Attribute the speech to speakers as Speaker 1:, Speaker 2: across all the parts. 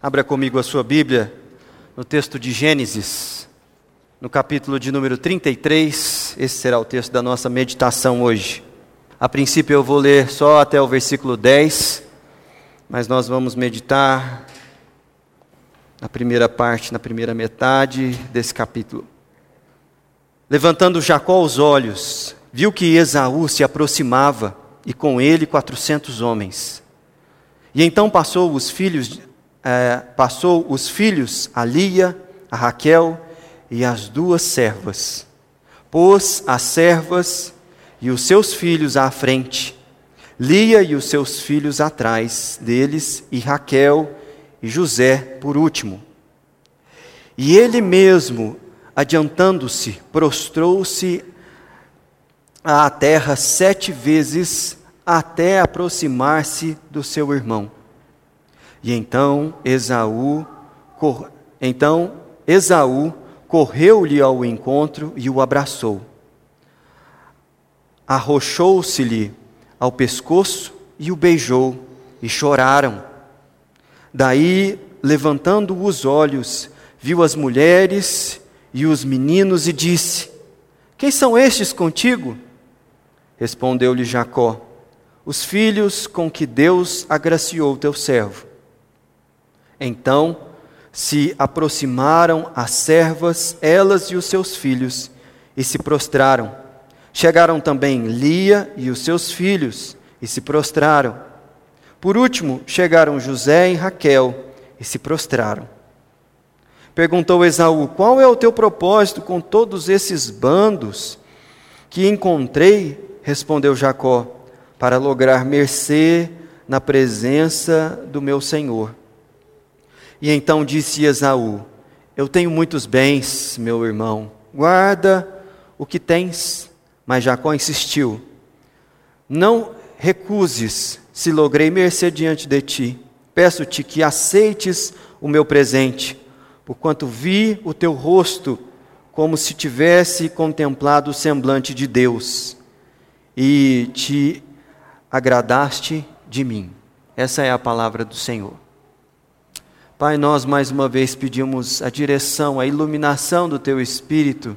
Speaker 1: Abra comigo a sua Bíblia no texto de Gênesis, no capítulo de número 33. Esse será o texto da nossa meditação hoje. A princípio eu vou ler só até o versículo 10, mas nós vamos meditar na primeira parte, na primeira metade desse capítulo. Levantando Jacó os olhos, viu que Esaú se aproximava e com ele quatrocentos homens. E então passou os filhos é, passou os filhos a Lia, a Raquel e as duas servas. Pôs as servas e os seus filhos à frente, Lia e os seus filhos atrás deles, e Raquel e José por último. E ele mesmo, adiantando-se, prostrou-se à terra sete vezes até aproximar-se do seu irmão. E então Esaú, cor... então Esaú correu-lhe ao encontro e o abraçou. Arrochou-se-lhe ao pescoço e o beijou, e choraram. Daí, levantando os olhos, viu as mulheres e os meninos e disse: Quem são estes contigo? Respondeu-lhe Jacó: Os filhos com que Deus agraciou teu servo. Então se aproximaram as servas, elas e os seus filhos, e se prostraram. Chegaram também Lia e os seus filhos, e se prostraram. Por último, chegaram José e Raquel, e se prostraram. Perguntou Esaú: Qual é o teu propósito com todos esses bandos que encontrei? Respondeu Jacó: Para lograr mercê na presença do meu senhor. E então disse Esaú: Eu tenho muitos bens, meu irmão, guarda o que tens. Mas Jacó insistiu: Não recuses, se logrei mercê diante de ti. Peço-te que aceites o meu presente, porquanto vi o teu rosto como se tivesse contemplado o semblante de Deus, e te agradaste de mim. Essa é a palavra do Senhor. Pai, nós mais uma vez pedimos a direção, a iluminação do Teu Espírito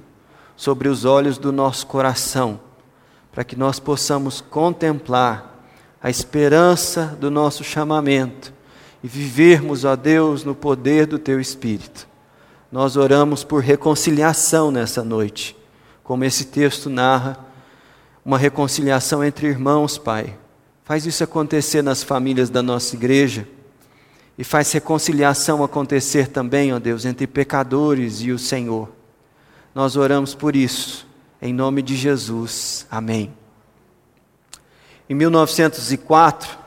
Speaker 1: sobre os olhos do nosso coração, para que nós possamos contemplar a esperança do nosso chamamento e vivermos, ó Deus, no poder do Teu Espírito. Nós oramos por reconciliação nessa noite, como esse texto narra, uma reconciliação entre irmãos, Pai. Faz isso acontecer nas famílias da nossa igreja e faz reconciliação acontecer também, ó Deus, entre pecadores e o Senhor. Nós oramos por isso, em nome de Jesus. Amém. Em 1904,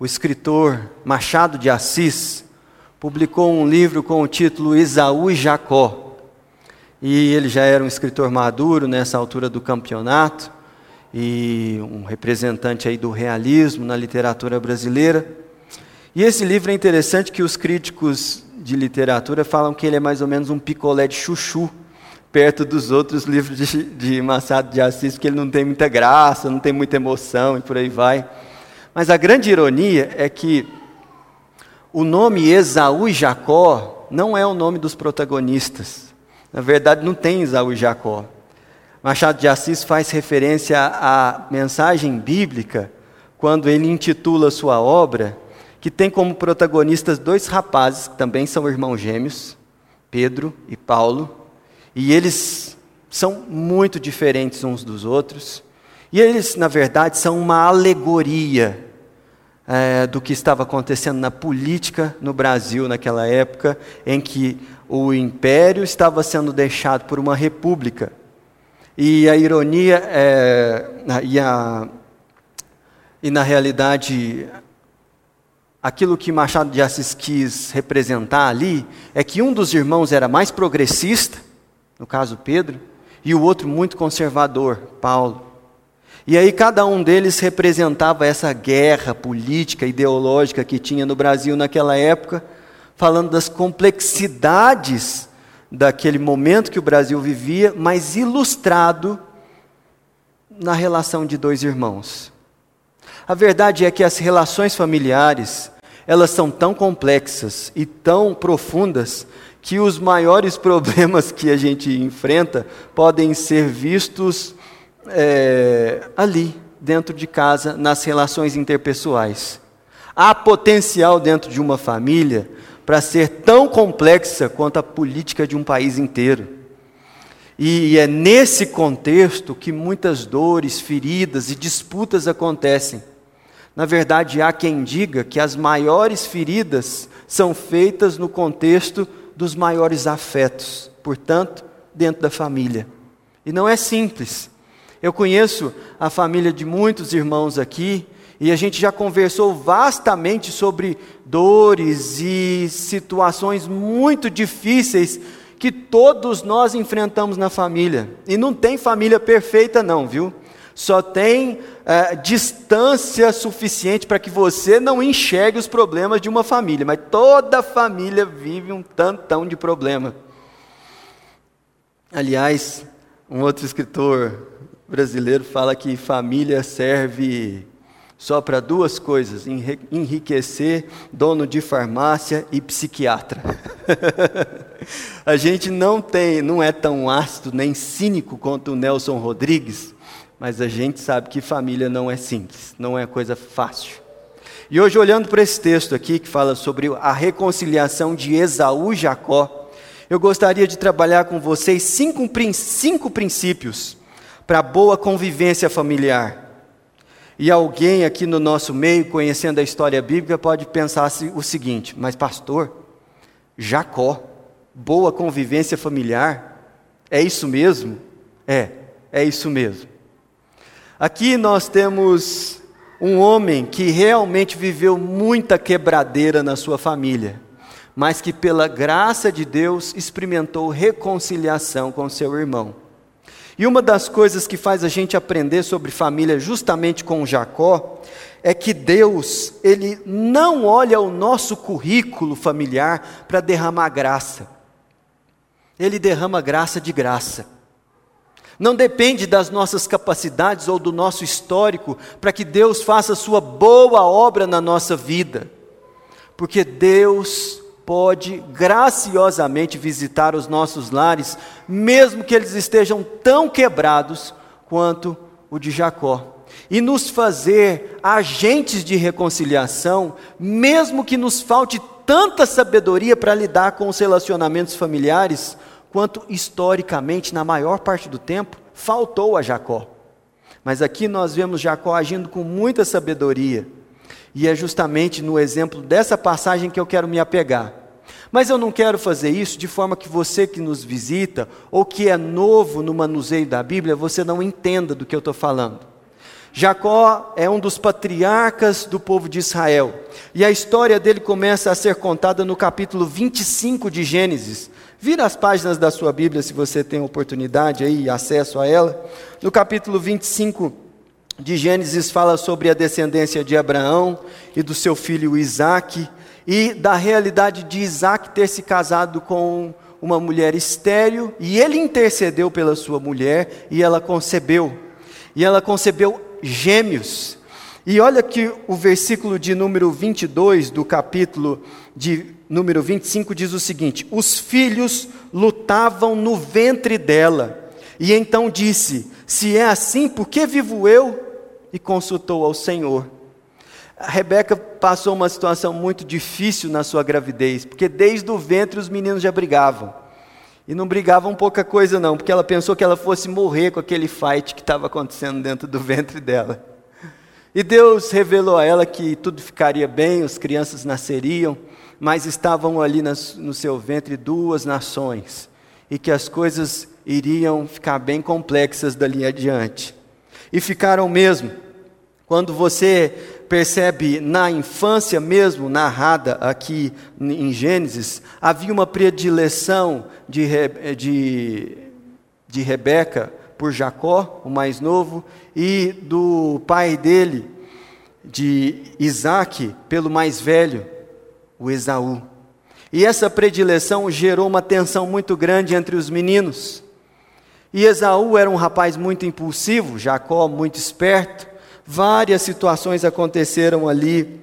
Speaker 1: o escritor Machado de Assis publicou um livro com o título Esaú e Jacó. E ele já era um escritor maduro nessa altura do campeonato e um representante aí do realismo na literatura brasileira. E esse livro é interessante que os críticos de literatura falam que ele é mais ou menos um picolé de chuchu perto dos outros livros de, de Machado de Assis, porque ele não tem muita graça, não tem muita emoção e por aí vai. Mas a grande ironia é que o nome Esaú e Jacó não é o nome dos protagonistas. Na verdade, não tem Esaú e Jacó. Machado de Assis faz referência à mensagem bíblica quando ele intitula sua obra que tem como protagonistas dois rapazes que também são irmãos gêmeos, Pedro e Paulo, e eles são muito diferentes uns dos outros. E eles, na verdade, são uma alegoria é, do que estava acontecendo na política no Brasil naquela época, em que o império estava sendo deixado por uma república. E a ironia é, e, a, e na realidade aquilo que Machado de Assis quis representar ali é que um dos irmãos era mais progressista, no caso Pedro, e o outro muito conservador, Paulo. E aí cada um deles representava essa guerra política, ideológica que tinha no Brasil naquela época, falando das complexidades daquele momento que o Brasil vivia, mas ilustrado na relação de dois irmãos. A verdade é que as relações familiares, elas são tão complexas e tão profundas que os maiores problemas que a gente enfrenta podem ser vistos é, ali, dentro de casa, nas relações interpessoais. Há potencial dentro de uma família para ser tão complexa quanto a política de um país inteiro. E é nesse contexto que muitas dores, feridas e disputas acontecem. Na verdade, há quem diga que as maiores feridas são feitas no contexto dos maiores afetos, portanto, dentro da família. E não é simples. Eu conheço a família de muitos irmãos aqui e a gente já conversou vastamente sobre dores e situações muito difíceis que todos nós enfrentamos na família. E não tem família perfeita, não, viu? Só tem é, distância suficiente para que você não enxergue os problemas de uma família, mas toda família vive um tantão de problema. Aliás, um outro escritor brasileiro fala que família serve só para duas coisas: enriquecer dono de farmácia e psiquiatra. a gente não tem, não é tão ácido nem cínico quanto o Nelson Rodrigues, mas a gente sabe que família não é simples, não é coisa fácil. E hoje, olhando para esse texto aqui, que fala sobre a reconciliação de Esaú e Jacó, eu gostaria de trabalhar com vocês cinco, cinco princípios para boa convivência familiar. E alguém aqui no nosso meio, conhecendo a história bíblica, pode pensar o seguinte: mas, pastor, Jacó, boa convivência familiar, é isso mesmo? É, é isso mesmo. Aqui nós temos um homem que realmente viveu muita quebradeira na sua família, mas que, pela graça de Deus, experimentou reconciliação com seu irmão. E uma das coisas que faz a gente aprender sobre família, justamente com Jacó, é que Deus, Ele não olha o nosso currículo familiar para derramar graça. Ele derrama graça de graça. Não depende das nossas capacidades ou do nosso histórico para que Deus faça sua boa obra na nossa vida. Porque Deus pode graciosamente visitar os nossos lares, mesmo que eles estejam tão quebrados quanto o de Jacó, e nos fazer agentes de reconciliação, mesmo que nos falte tanta sabedoria para lidar com os relacionamentos familiares, quanto historicamente, na maior parte do tempo, faltou a Jacó. Mas aqui nós vemos Jacó agindo com muita sabedoria e é justamente no exemplo dessa passagem que eu quero me apegar. Mas eu não quero fazer isso de forma que você que nos visita, ou que é novo no manuseio da Bíblia, você não entenda do que eu estou falando. Jacó é um dos patriarcas do povo de Israel, e a história dele começa a ser contada no capítulo 25 de Gênesis. Vira as páginas da sua Bíblia se você tem oportunidade aí acesso a ela. No capítulo 25 de Gênesis fala sobre a descendência de Abraão e do seu filho Isaque e da realidade de Isaac ter se casado com uma mulher estéril e ele intercedeu pela sua mulher e ela concebeu. E ela concebeu gêmeos. E olha que o versículo de número 22 do capítulo de número 25 diz o seguinte: Os filhos lutavam no ventre dela. E então disse: Se é assim, por que vivo eu? e consultou ao Senhor. A Rebeca passou uma situação muito difícil na sua gravidez, porque desde o ventre os meninos já brigavam. E não brigavam pouca coisa não, porque ela pensou que ela fosse morrer com aquele fight que estava acontecendo dentro do ventre dela. E Deus revelou a ela que tudo ficaria bem, as crianças nasceriam, mas estavam ali no seu ventre duas nações, e que as coisas iriam ficar bem complexas dali adiante. E ficaram mesmo. Quando você percebe na infância mesmo, narrada aqui em Gênesis, havia uma predileção de, de, de Rebeca por Jacó, o mais novo, e do pai dele, de Isaac, pelo mais velho, o Esaú. E essa predileção gerou uma tensão muito grande entre os meninos. E Esaú era um rapaz muito impulsivo, Jacó muito esperto. Várias situações aconteceram ali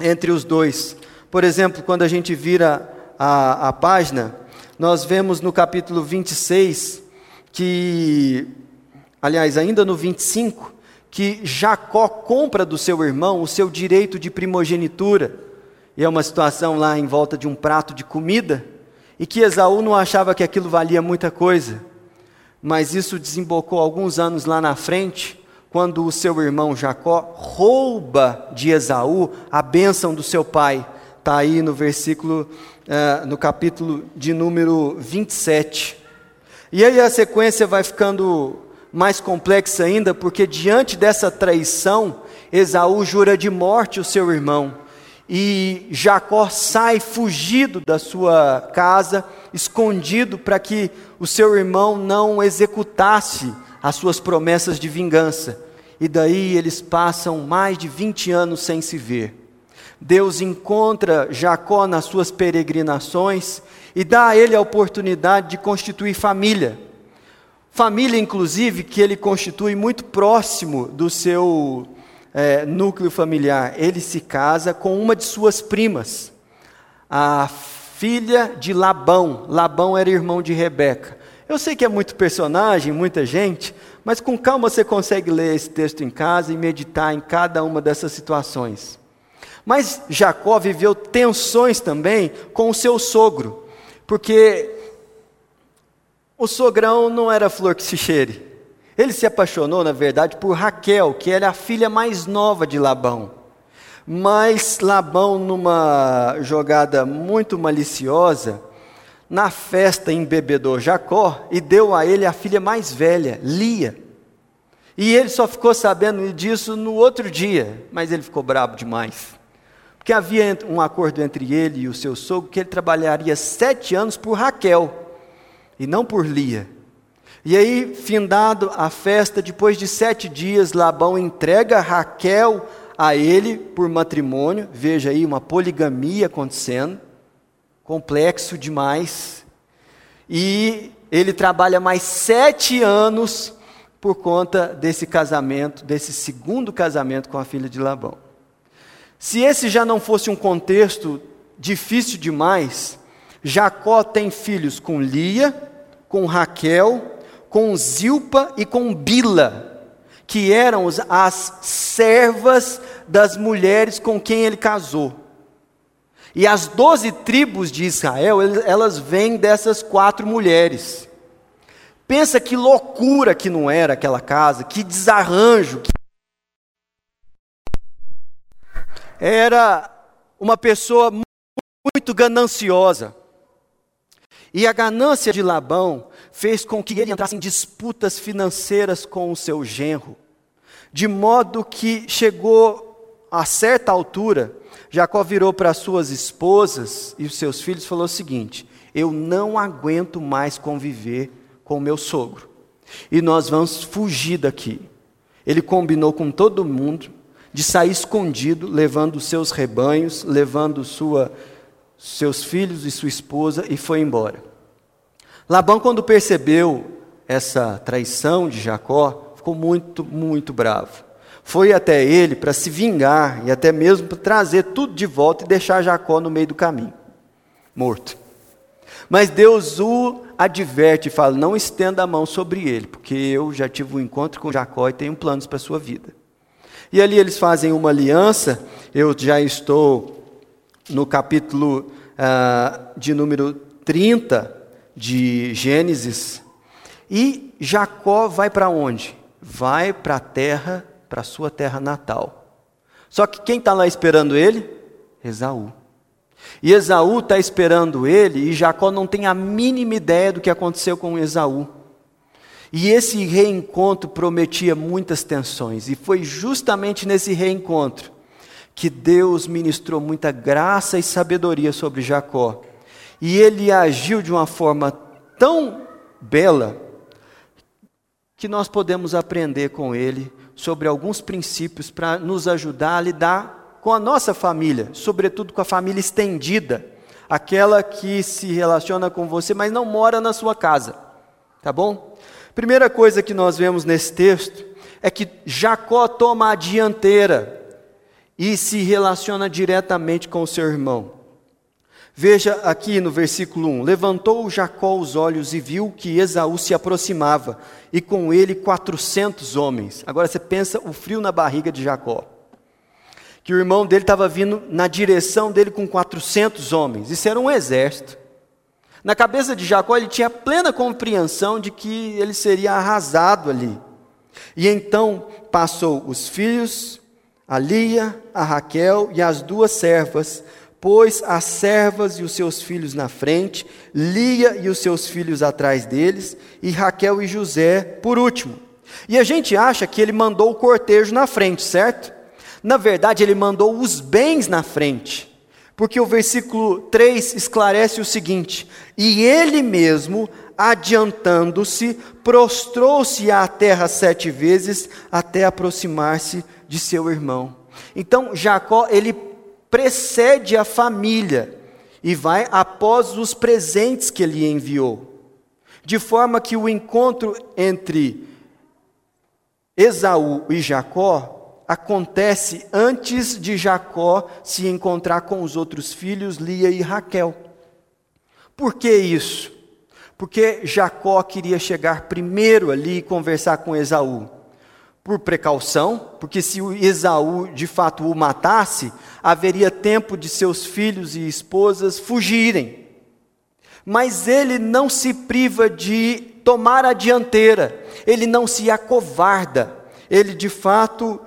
Speaker 1: entre os dois. Por exemplo, quando a gente vira a, a página, nós vemos no capítulo 26 que, aliás, ainda no 25, que Jacó compra do seu irmão o seu direito de primogenitura. E é uma situação lá em volta de um prato de comida, e que Esaú não achava que aquilo valia muita coisa. Mas isso desembocou alguns anos lá na frente, quando o seu irmão Jacó rouba de Esaú a bênção do seu pai. Está aí no versículo, uh, no capítulo de número 27. E aí a sequência vai ficando mais complexa ainda, porque diante dessa traição, Esaú jura de morte o seu irmão. E Jacó sai fugido da sua casa, escondido para que o seu irmão não executasse as suas promessas de vingança. E daí eles passam mais de 20 anos sem se ver. Deus encontra Jacó nas suas peregrinações e dá a ele a oportunidade de constituir família. Família, inclusive, que ele constitui muito próximo do seu é, núcleo familiar. Ele se casa com uma de suas primas, a filha de Labão. Labão era irmão de Rebeca. Eu sei que é muito personagem, muita gente, mas com calma você consegue ler esse texto em casa e meditar em cada uma dessas situações. Mas Jacó viveu tensões também com o seu sogro, porque o sogrão não era flor que se cheire. Ele se apaixonou, na verdade, por Raquel, que era a filha mais nova de Labão. Mas Labão, numa jogada muito maliciosa, na festa embebedou Jacó e deu a ele a filha mais velha, Lia. E ele só ficou sabendo disso no outro dia, mas ele ficou bravo demais. Porque havia um acordo entre ele e o seu sogro que ele trabalharia sete anos por Raquel e não por Lia. E aí, findado a festa, depois de sete dias, Labão entrega Raquel a ele por matrimônio. Veja aí uma poligamia acontecendo, complexo demais. E ele trabalha mais sete anos por conta desse casamento, desse segundo casamento com a filha de Labão. Se esse já não fosse um contexto difícil demais, Jacó tem filhos com Lia, com Raquel, com Zilpa e com Bila, que eram as servas das mulheres com quem ele casou. E as doze tribos de Israel, elas vêm dessas quatro mulheres. Pensa que loucura que não era aquela casa, que desarranjo. Que... Era uma pessoa muito gananciosa. E a ganância de Labão fez com que ele entrasse em disputas financeiras com o seu genro, de modo que chegou a certa altura, Jacó virou para suas esposas e os seus filhos e falou o seguinte: Eu não aguento mais conviver com meu sogro, e nós vamos fugir daqui. Ele combinou com todo mundo de sair escondido, levando seus rebanhos, levando sua seus filhos e sua esposa e foi embora. Labão, quando percebeu essa traição de Jacó, ficou muito, muito bravo. Foi até ele para se vingar e até mesmo para trazer tudo de volta e deixar Jacó no meio do caminho, morto. Mas Deus o adverte e fala: não estenda a mão sobre ele, porque eu já tive um encontro com Jacó e tenho planos para a sua vida. E ali eles fazem uma aliança, eu já estou no capítulo uh, de número 30 de Gênesis. E Jacó vai para onde? Vai para a terra, para sua terra natal. Só que quem está lá esperando ele? Esaú. E Esaú está esperando ele, e Jacó não tem a mínima ideia do que aconteceu com Esaú. E esse reencontro prometia muitas tensões, e foi justamente nesse reencontro que Deus ministrou muita graça e sabedoria sobre Jacó. E ele agiu de uma forma tão bela que nós podemos aprender com ele sobre alguns princípios para nos ajudar a lidar com a nossa família, sobretudo com a família estendida, aquela que se relaciona com você, mas não mora na sua casa. Tá bom? Primeira coisa que nós vemos nesse texto é que Jacó toma a dianteira e se relaciona diretamente com o seu irmão. Veja aqui no versículo 1: Levantou Jacó os olhos e viu que Esaú se aproximava, e com ele quatrocentos homens. Agora você pensa o frio na barriga de Jacó. Que o irmão dele estava vindo na direção dele com quatrocentos homens. Isso era um exército. Na cabeça de Jacó, ele tinha plena compreensão de que ele seria arrasado ali. E então passou os filhos, a Lia, a Raquel e as duas servas, pôs as servas e os seus filhos na frente, Lia e os seus filhos atrás deles, e Raquel e José por último. E a gente acha que ele mandou o cortejo na frente, certo? Na verdade, ele mandou os bens na frente, porque o versículo 3 esclarece o seguinte: E ele mesmo, adiantando-se, prostrou-se à terra sete vezes até aproximar-se de seu irmão. Então, Jacó, ele precede a família e vai após os presentes que ele enviou. De forma que o encontro entre Esaú e Jacó acontece antes de Jacó se encontrar com os outros filhos, Lia e Raquel. Por que isso? Porque Jacó queria chegar primeiro ali e conversar com Esaú por precaução, porque se o Esaú de fato o matasse, haveria tempo de seus filhos e esposas fugirem. Mas ele não se priva de tomar a dianteira, ele não se acovarda, ele de fato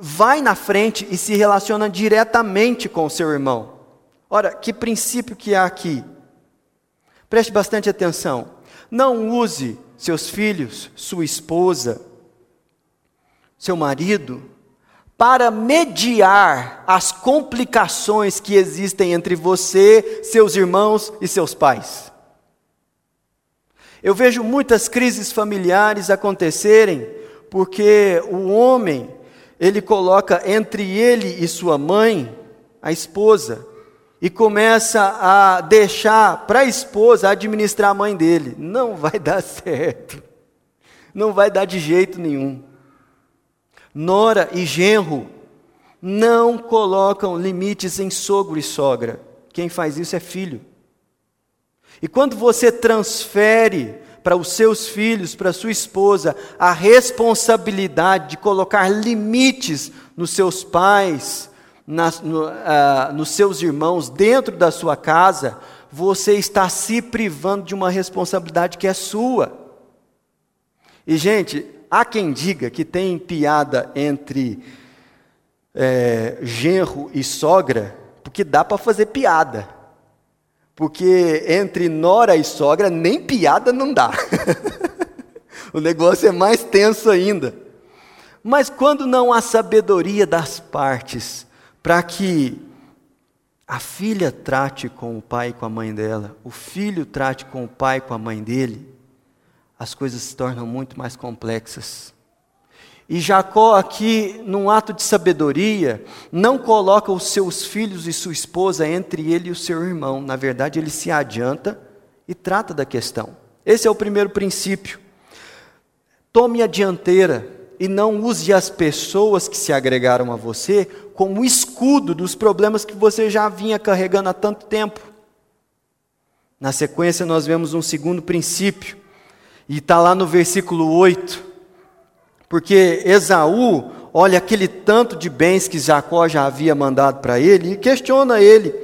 Speaker 1: vai na frente e se relaciona diretamente com o seu irmão. Ora, que princípio que há aqui? Preste bastante atenção. Não use seus filhos, sua esposa, seu marido, para mediar as complicações que existem entre você, seus irmãos e seus pais. Eu vejo muitas crises familiares acontecerem porque o homem, ele coloca entre ele e sua mãe, a esposa, e começa a deixar para a esposa administrar a mãe dele. Não vai dar certo. Não vai dar de jeito nenhum. Nora e genro não colocam limites em sogro e sogra. Quem faz isso é filho. E quando você transfere para os seus filhos, para sua esposa, a responsabilidade de colocar limites nos seus pais, nas, no, uh, nos seus irmãos, dentro da sua casa, você está se privando de uma responsabilidade que é sua. E, gente, há quem diga que tem piada entre é, genro e sogra, porque dá para fazer piada. Porque entre nora e sogra, nem piada não dá. o negócio é mais tenso ainda. Mas quando não há sabedoria das partes para que a filha trate com o pai e com a mãe dela, o filho trate com o pai e com a mãe dele, as coisas se tornam muito mais complexas. E Jacó, aqui, num ato de sabedoria, não coloca os seus filhos e sua esposa entre ele e o seu irmão. Na verdade, ele se adianta e trata da questão. Esse é o primeiro princípio. Tome a dianteira e não use as pessoas que se agregaram a você como escudo dos problemas que você já vinha carregando há tanto tempo. Na sequência, nós vemos um segundo princípio e está lá no versículo 8. Porque Esaú olha aquele tanto de bens que Jacó já havia mandado para ele e questiona ele.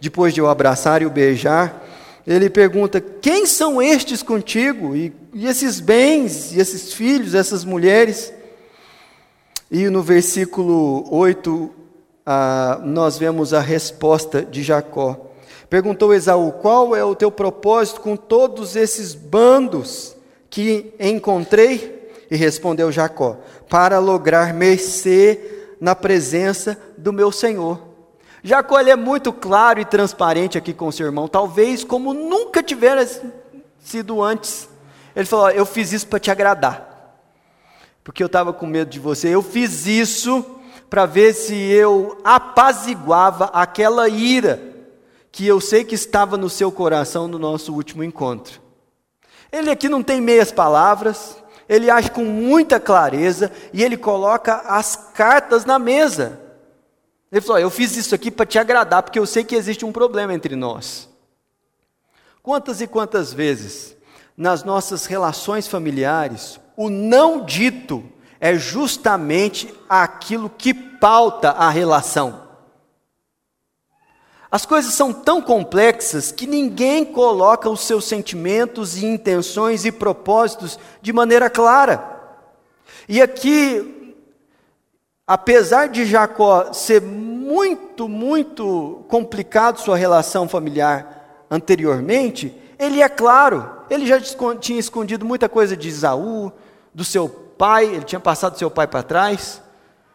Speaker 1: Depois de o abraçar e o beijar, ele pergunta: Quem são estes contigo? E, e esses bens, e esses filhos, essas mulheres? E no versículo 8, ah, nós vemos a resposta de Jacó. Perguntou Esaú: Qual é o teu propósito com todos esses bandos? que encontrei? E respondeu Jacó: Para lograr mercê na presença do meu Senhor. Jacó é muito claro e transparente aqui com seu irmão, talvez como nunca tivesse sido antes. Ele falou: Eu fiz isso para te agradar, porque eu estava com medo de você. Eu fiz isso para ver se eu apaziguava aquela ira que eu sei que estava no seu coração no nosso último encontro. Ele aqui não tem meias palavras, ele age com muita clareza e ele coloca as cartas na mesa. Ele falou: Eu fiz isso aqui para te agradar, porque eu sei que existe um problema entre nós. Quantas e quantas vezes, nas nossas relações familiares, o não dito é justamente aquilo que pauta a relação. As coisas são tão complexas que ninguém coloca os seus sentimentos e intenções e propósitos de maneira clara. E aqui, apesar de Jacó ser muito, muito complicado sua relação familiar anteriormente, ele é claro, ele já tinha escondido muita coisa de Isaú, do seu pai, ele tinha passado seu pai para trás,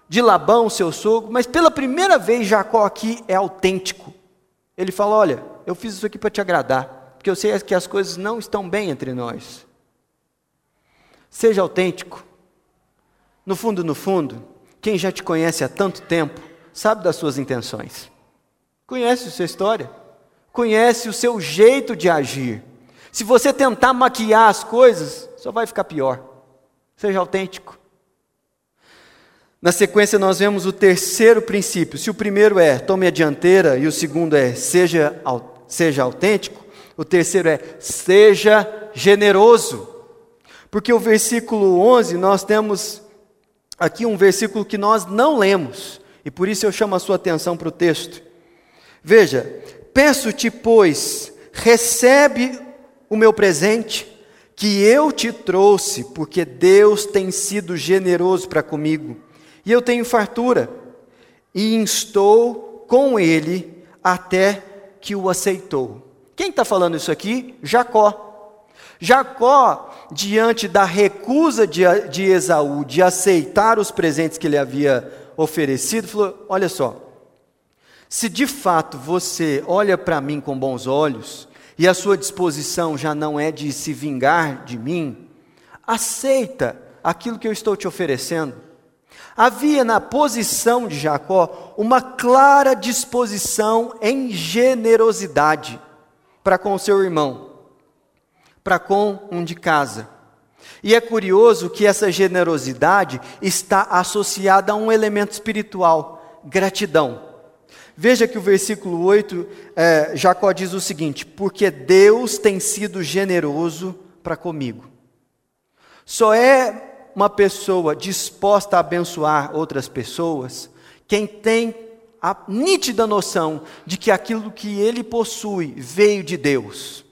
Speaker 1: de Labão, seu sogro, mas pela primeira vez Jacó aqui é autêntico. Ele fala: Olha, eu fiz isso aqui para te agradar, porque eu sei que as coisas não estão bem entre nós. Seja autêntico. No fundo, no fundo, quem já te conhece há tanto tempo sabe das suas intenções, conhece a sua história, conhece o seu jeito de agir. Se você tentar maquiar as coisas, só vai ficar pior. Seja autêntico. Na sequência, nós vemos o terceiro princípio. Se o primeiro é tome a dianteira e o segundo é seja, seja autêntico, o terceiro é seja generoso. Porque o versículo 11, nós temos aqui um versículo que nós não lemos, e por isso eu chamo a sua atenção para o texto. Veja: Peço-te, pois, recebe o meu presente que eu te trouxe, porque Deus tem sido generoso para comigo, e eu tenho fartura, e estou com ele até que o aceitou. Quem está falando isso aqui? Jacó. Jacó, diante da recusa de, de Esaú de aceitar os presentes que ele havia oferecido, falou: Olha só, se de fato você olha para mim com bons olhos, e a sua disposição já não é de se vingar de mim, aceita aquilo que eu estou te oferecendo. Havia na posição de Jacó uma clara disposição em generosidade para com o seu irmão, para com um de casa. E é curioso que essa generosidade está associada a um elemento espiritual, gratidão. Veja que o versículo 8, é, Jacó diz o seguinte: Porque Deus tem sido generoso para comigo. Só é uma pessoa disposta a abençoar outras pessoas quem tem a nítida noção de que aquilo que ele possui veio de Deus.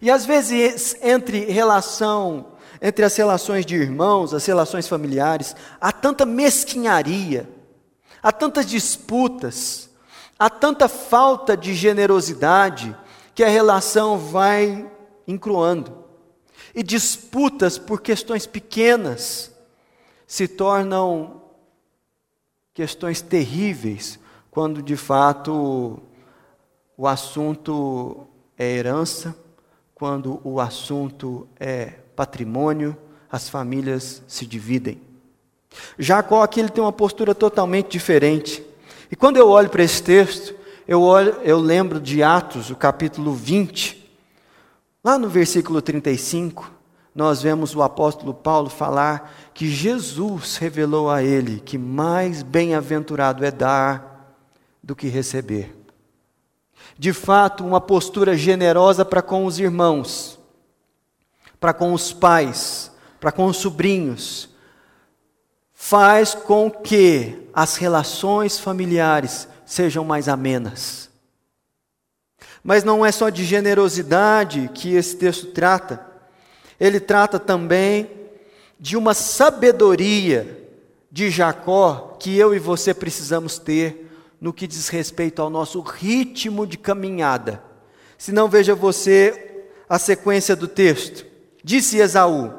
Speaker 1: E às vezes, entre relação, entre as relações de irmãos, as relações familiares, há tanta mesquinharia, há tantas disputas, Há tanta falta de generosidade que a relação vai encruando. E disputas por questões pequenas se tornam questões terríveis quando de fato o assunto é herança, quando o assunto é patrimônio, as famílias se dividem. Jacó aqui ele tem uma postura totalmente diferente. E quando eu olho para esse texto, eu, olho, eu lembro de Atos, o capítulo 20. Lá no versículo 35, nós vemos o apóstolo Paulo falar que Jesus revelou a ele que mais bem-aventurado é dar do que receber. De fato, uma postura generosa para com os irmãos, para com os pais, para com os sobrinhos, faz com que as relações familiares sejam mais amenas. Mas não é só de generosidade que esse texto trata, ele trata também de uma sabedoria de Jacó que eu e você precisamos ter no que diz respeito ao nosso ritmo de caminhada. Se não, veja você a sequência do texto. Disse Esaú: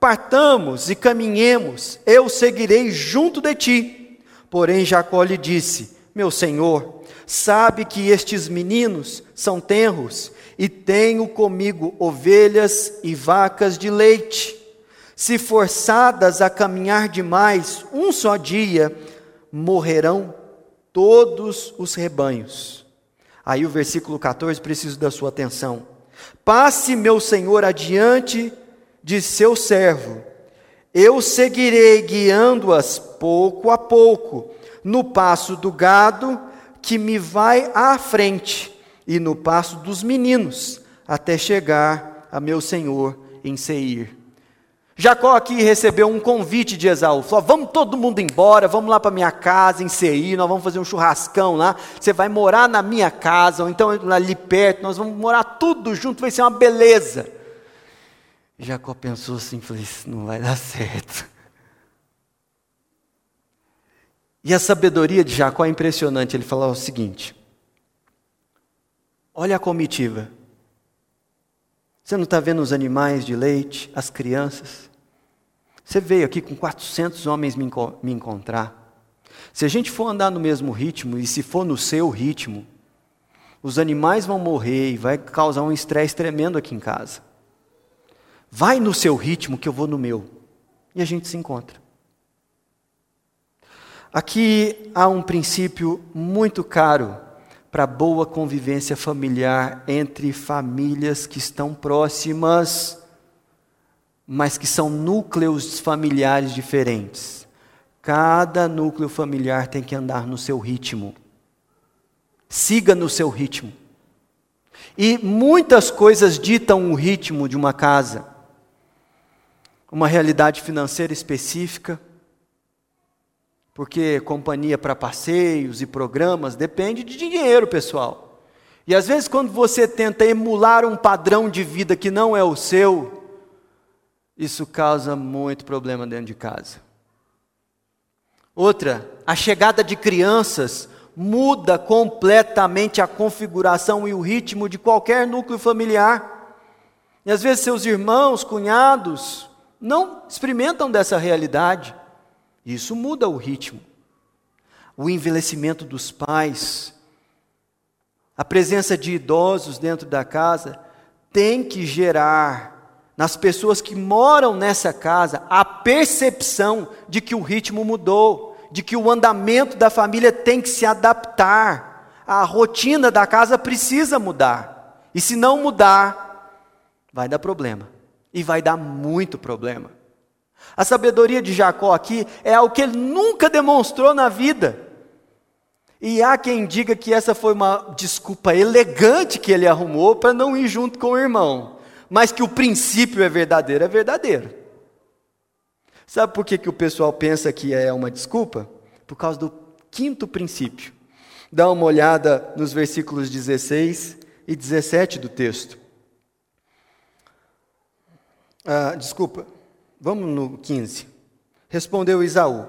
Speaker 1: Partamos e caminhemos, eu seguirei junto de ti. Porém, Jacó lhe disse: Meu senhor, sabe que estes meninos são tenros e tenho comigo ovelhas e vacas de leite. Se forçadas a caminhar demais um só dia, morrerão todos os rebanhos. Aí o versículo 14, preciso da sua atenção. Passe, meu senhor, adiante de seu servo: Eu seguirei guiando-as pouco a pouco, no passo do gado que me vai à frente, e no passo dos meninos, até chegar a meu senhor em Seir. Jacó aqui recebeu um convite de Esaú. Falou: Vamos todo mundo embora, vamos lá para minha casa em Seir, nós vamos fazer um churrascão lá. Você vai morar na minha casa, ou então ali perto, nós vamos morar tudo junto, vai ser uma beleza. Jacó pensou assim: falei, Isso não vai dar certo. E a sabedoria de Jacó é impressionante. Ele falou o seguinte: Olha a comitiva. Você não está vendo os animais de leite, as crianças? Você veio aqui com 400 homens me, me encontrar. Se a gente for andar no mesmo ritmo, e se for no seu ritmo, os animais vão morrer e vai causar um estresse tremendo aqui em casa. Vai no seu ritmo que eu vou no meu. E a gente se encontra. Aqui há um princípio muito caro para boa convivência familiar entre famílias que estão próximas mas que são núcleos familiares diferentes. Cada núcleo familiar tem que andar no seu ritmo. Siga no seu ritmo. E muitas coisas ditam o ritmo de uma casa. Uma realidade financeira específica, porque companhia para passeios e programas depende de dinheiro, pessoal. E às vezes, quando você tenta emular um padrão de vida que não é o seu, isso causa muito problema dentro de casa. Outra, a chegada de crianças muda completamente a configuração e o ritmo de qualquer núcleo familiar. E às vezes seus irmãos, cunhados, não experimentam dessa realidade. Isso muda o ritmo. O envelhecimento dos pais, a presença de idosos dentro da casa, tem que gerar nas pessoas que moram nessa casa, a percepção de que o ritmo mudou, de que o andamento da família tem que se adaptar, a rotina da casa precisa mudar. E se não mudar, vai dar problema. E vai dar muito problema. A sabedoria de Jacó aqui é algo que ele nunca demonstrou na vida. E há quem diga que essa foi uma desculpa elegante que ele arrumou para não ir junto com o irmão mas que o princípio é verdadeiro, é verdadeiro. Sabe por que, que o pessoal pensa que é uma desculpa? Por causa do quinto princípio. Dá uma olhada nos versículos 16 e 17 do texto. Ah, desculpa, vamos no 15. Respondeu Isaú: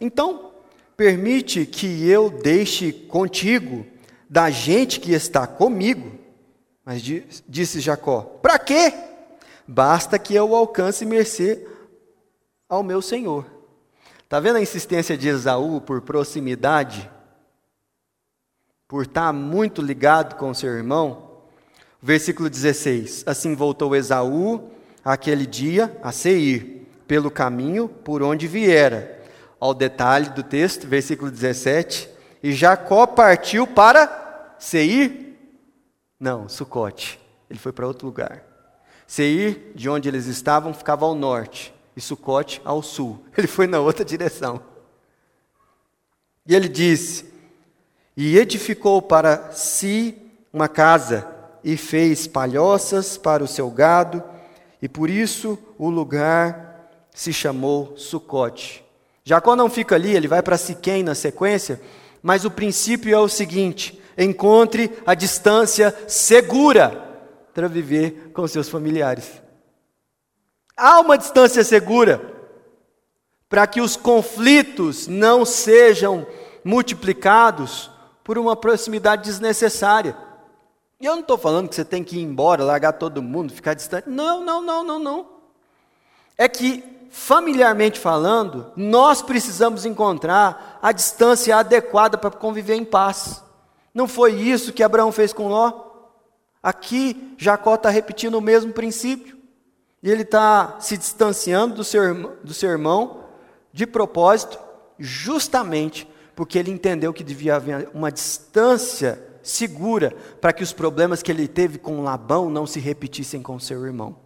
Speaker 1: Então, permite que eu deixe contigo da gente que está comigo mas disse Jacó: Para quê? Basta que eu alcance mercê ao meu senhor. Está vendo a insistência de Esaú por proximidade? Por estar muito ligado com seu irmão? Versículo 16: Assim voltou Esaú aquele dia a Seir, pelo caminho por onde viera. Ao detalhe do texto, versículo 17: E Jacó partiu para Seir não, Sucote. Ele foi para outro lugar. Seir, de onde eles estavam, ficava ao norte, e Sucote ao sul. Ele foi na outra direção. E ele disse: E edificou para si uma casa, e fez palhoças para o seu gado, e por isso o lugar se chamou Sucote. Jacó não fica ali, ele vai para Siquém na sequência, mas o princípio é o seguinte: encontre a distância segura para viver com seus familiares. Há uma distância segura para que os conflitos não sejam multiplicados por uma proximidade desnecessária. E eu não estou falando que você tem que ir embora, largar todo mundo, ficar distante. Não, não, não, não, não. É que, familiarmente falando, nós precisamos encontrar a distância adequada para conviver em paz. Não foi isso que Abraão fez com Ló? Aqui, Jacó está repetindo o mesmo princípio. E ele está se distanciando do seu, do seu irmão de propósito, justamente porque ele entendeu que devia haver uma distância segura para que os problemas que ele teve com Labão não se repetissem com seu irmão.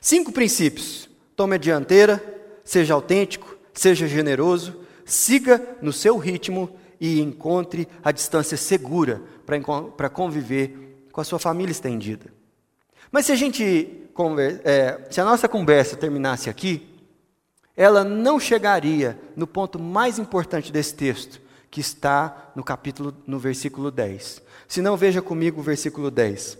Speaker 1: Cinco princípios: tome a dianteira, seja autêntico, seja generoso, siga no seu ritmo e encontre a distância segura para conviver com a sua família estendida. Mas se a gente, é, se a nossa conversa terminasse aqui, ela não chegaria no ponto mais importante desse texto, que está no capítulo, no versículo 10. Se não, veja comigo o versículo 10.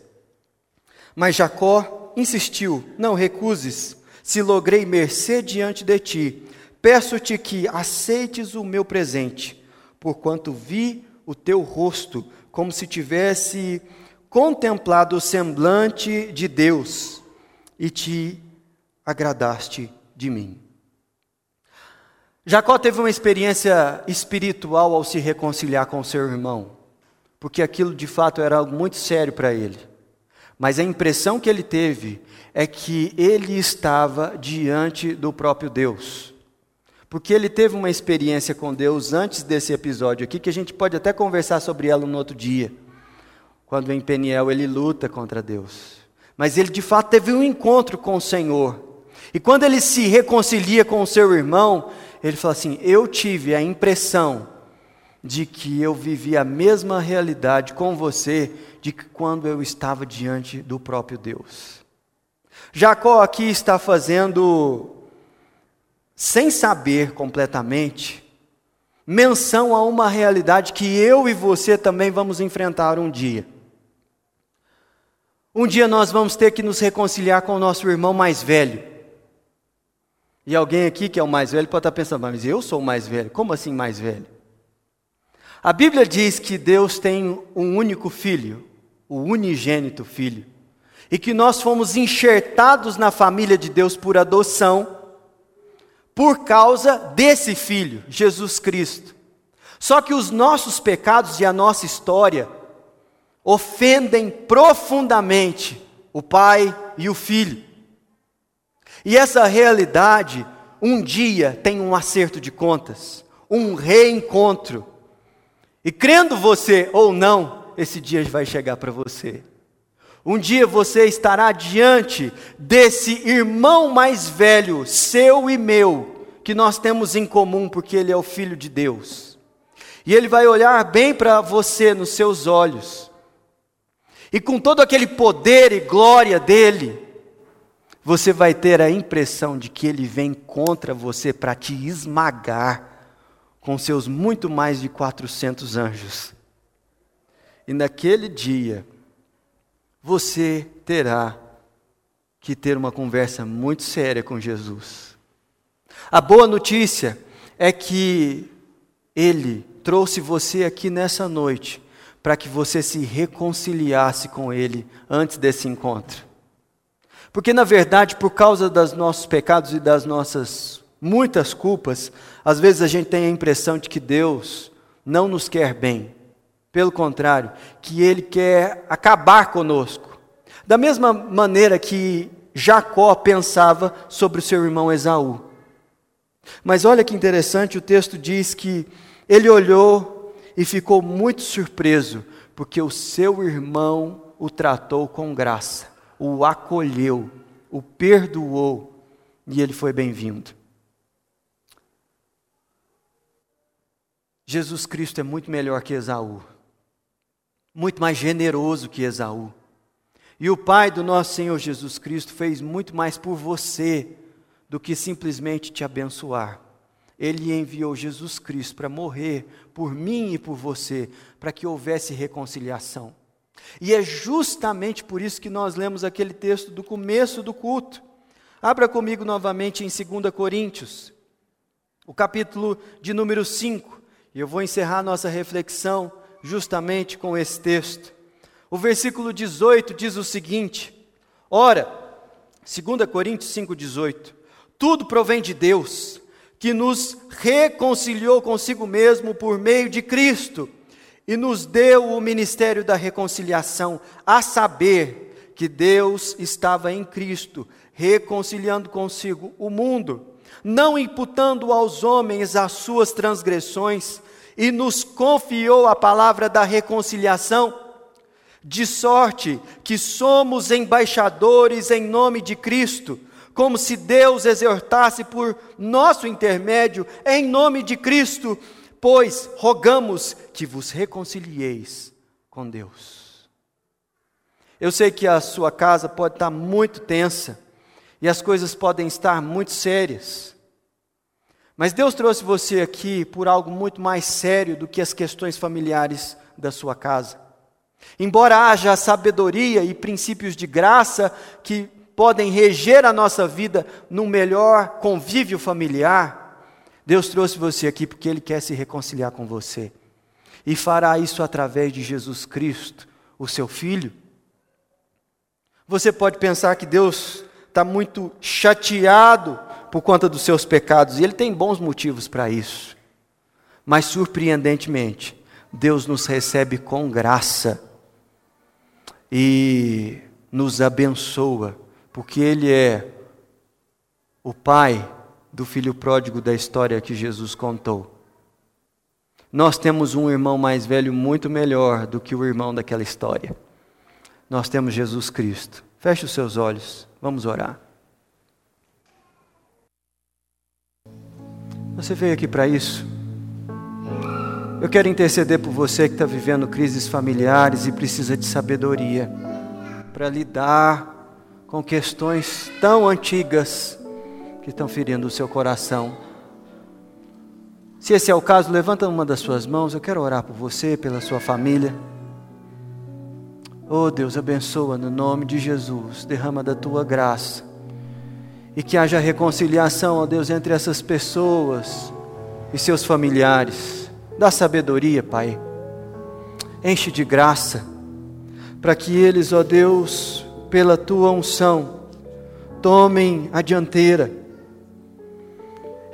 Speaker 1: Mas Jacó insistiu: Não recuses, se logrei mercê diante de ti. Peço-te que aceites o meu presente, porquanto vi o teu rosto, como se tivesse contemplado o semblante de Deus, e te agradaste de mim. Jacó teve uma experiência espiritual ao se reconciliar com seu irmão, porque aquilo de fato era algo muito sério para ele. Mas a impressão que ele teve é que ele estava diante do próprio Deus. Porque ele teve uma experiência com Deus antes desse episódio aqui, que a gente pode até conversar sobre ela no outro dia. Quando em Peniel ele luta contra Deus. Mas ele de fato teve um encontro com o Senhor. E quando ele se reconcilia com o seu irmão, ele fala assim: Eu tive a impressão de que eu vivi a mesma realidade com você de que quando eu estava diante do próprio Deus. Jacó aqui está fazendo, sem saber completamente, menção a uma realidade que eu e você também vamos enfrentar um dia. Um dia nós vamos ter que nos reconciliar com o nosso irmão mais velho. E alguém aqui que é o mais velho pode estar pensando, mas eu sou o mais velho. Como assim mais velho? A Bíblia diz que Deus tem um único filho, o unigênito filho, e que nós fomos enxertados na família de Deus por adoção, por causa desse filho, Jesus Cristo. Só que os nossos pecados e a nossa história ofendem profundamente o pai e o filho. E essa realidade, um dia, tem um acerto de contas, um reencontro. E crendo você ou não, esse dia vai chegar para você. Um dia você estará diante desse irmão mais velho, seu e meu, que nós temos em comum porque ele é o filho de Deus. E ele vai olhar bem para você nos seus olhos. E com todo aquele poder e glória dele, você vai ter a impressão de que ele vem contra você para te esmagar com seus muito mais de 400 anjos. E naquele dia, você terá que ter uma conversa muito séria com Jesus. A boa notícia é que ele trouxe você aqui nessa noite para que você se reconciliasse com ele antes desse encontro. Porque, na verdade, por causa dos nossos pecados e das nossas muitas culpas, às vezes a gente tem a impressão de que Deus não nos quer bem. Pelo contrário, que Ele quer acabar conosco. Da mesma maneira que Jacó pensava sobre o seu irmão Esaú. Mas olha que interessante, o texto diz que ele olhou e ficou muito surpreso, porque o seu irmão o tratou com graça o acolheu, o perdoou e ele foi bem-vindo. Jesus Cristo é muito melhor que Esaú, muito mais generoso que Esaú. E o Pai do nosso Senhor Jesus Cristo fez muito mais por você do que simplesmente te abençoar. Ele enviou Jesus Cristo para morrer por mim e por você, para que houvesse reconciliação. E é justamente por isso que nós lemos aquele texto do começo do culto. Abra comigo novamente em 2 Coríntios, o capítulo de número 5, e eu vou encerrar nossa reflexão justamente com esse texto. O versículo 18 diz o seguinte: Ora, 2 Coríntios 5,18: Tudo provém de Deus, que nos reconciliou consigo mesmo por meio de Cristo e nos deu o ministério da reconciliação, a saber que Deus estava em Cristo, reconciliando consigo o mundo, não imputando aos homens as suas transgressões, e nos confiou a palavra da reconciliação, de sorte que somos embaixadores em nome de Cristo como se Deus exortasse por nosso intermédio, em nome de Cristo, pois rogamos que vos reconcilieis com Deus. Eu sei que a sua casa pode estar muito tensa e as coisas podem estar muito sérias. Mas Deus trouxe você aqui por algo muito mais sério do que as questões familiares da sua casa. Embora haja sabedoria e princípios de graça que podem reger a nossa vida num melhor convívio familiar, Deus trouxe você aqui porque Ele quer se reconciliar com você. E fará isso através de Jesus Cristo, o seu Filho. Você pode pensar que Deus está muito chateado por conta dos seus pecados, e Ele tem bons motivos para isso. Mas, surpreendentemente, Deus nos recebe com graça e nos abençoa, porque Ele é o Pai do filho pródigo da história que Jesus contou. Nós temos um irmão mais velho muito melhor do que o irmão daquela história. Nós temos Jesus Cristo. Feche os seus olhos, vamos orar. Você veio aqui para isso? Eu quero interceder por você que está vivendo crises familiares e precisa de sabedoria para lidar com questões tão antigas que estão ferindo o seu coração. Se esse é o caso, levanta uma das suas mãos. Eu quero orar por você, pela sua família. Oh Deus, abençoa no nome de Jesus, derrama da tua graça e que haja reconciliação, ó Deus, entre essas pessoas e seus familiares. Dá sabedoria, Pai. Enche de graça, para que eles, ó Deus, pela tua unção, tomem a dianteira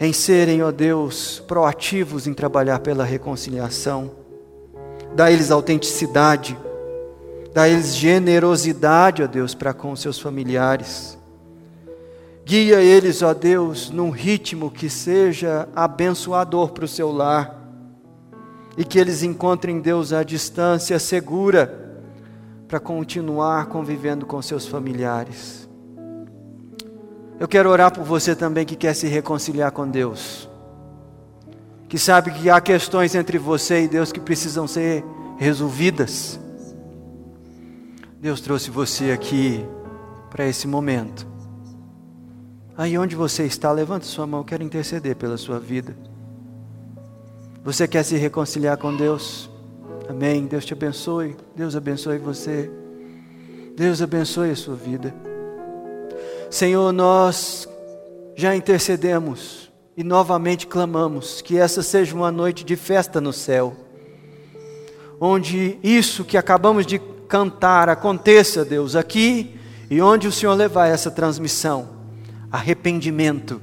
Speaker 1: em serem, ó Deus, proativos em trabalhar pela reconciliação. Dá eles autenticidade, dá eles generosidade, ó Deus, para com seus familiares. Guia eles, ó Deus, num ritmo que seja abençoador para o seu lar e que eles encontrem Deus à distância segura para continuar convivendo com seus familiares. Eu quero orar por você também que quer se reconciliar com Deus, que sabe que há questões entre você e Deus que precisam ser resolvidas. Deus trouxe você aqui para esse momento Aí onde você está, levante sua mão, quero interceder pela sua vida. Você quer se reconciliar com Deus? Amém. Deus te abençoe. Deus abençoe você. Deus abençoe a sua vida. Senhor, nós já intercedemos e novamente clamamos que essa seja uma noite de festa no céu, onde isso que acabamos de cantar aconteça, Deus, aqui e onde o Senhor levar essa transmissão arrependimento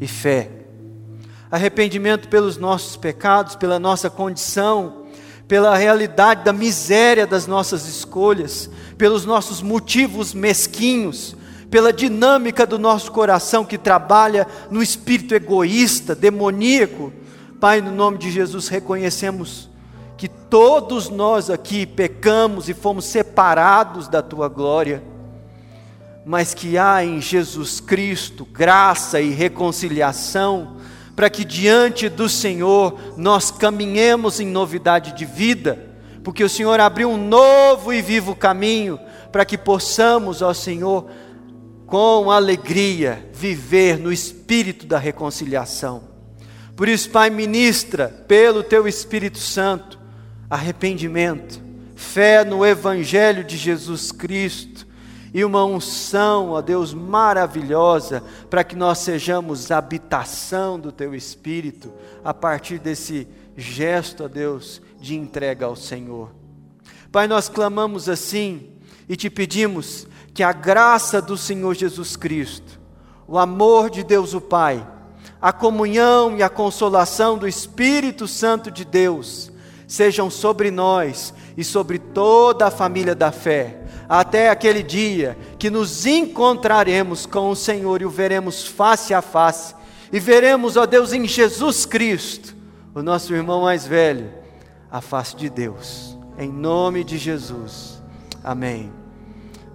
Speaker 1: e fé. Arrependimento pelos nossos pecados, pela nossa condição, pela realidade da miséria das nossas escolhas, pelos nossos motivos mesquinhos, pela dinâmica do nosso coração que trabalha no espírito egoísta, demoníaco. Pai, no nome de Jesus, reconhecemos que todos nós aqui pecamos e fomos separados da tua glória mas que há em Jesus Cristo graça e reconciliação, para que diante do Senhor nós caminhemos em novidade de vida, porque o Senhor abriu um novo e vivo caminho para que possamos, ó Senhor, com alegria viver no espírito da reconciliação. Por isso, Pai, ministra pelo teu Espírito Santo arrependimento, fé no Evangelho de Jesus Cristo e uma unção, ó Deus, maravilhosa, para que nós sejamos habitação do Teu Espírito, a partir desse gesto, ó Deus, de entrega ao Senhor. Pai, nós clamamos assim e te pedimos que a graça do Senhor Jesus Cristo, o amor de Deus o Pai, a comunhão e a consolação do Espírito Santo de Deus sejam sobre nós e sobre toda a família da fé até aquele dia que nos encontraremos com o Senhor e o veremos face a face, e veremos, ó Deus, em Jesus Cristo, o nosso irmão mais velho, a face de Deus, em nome de Jesus. Amém.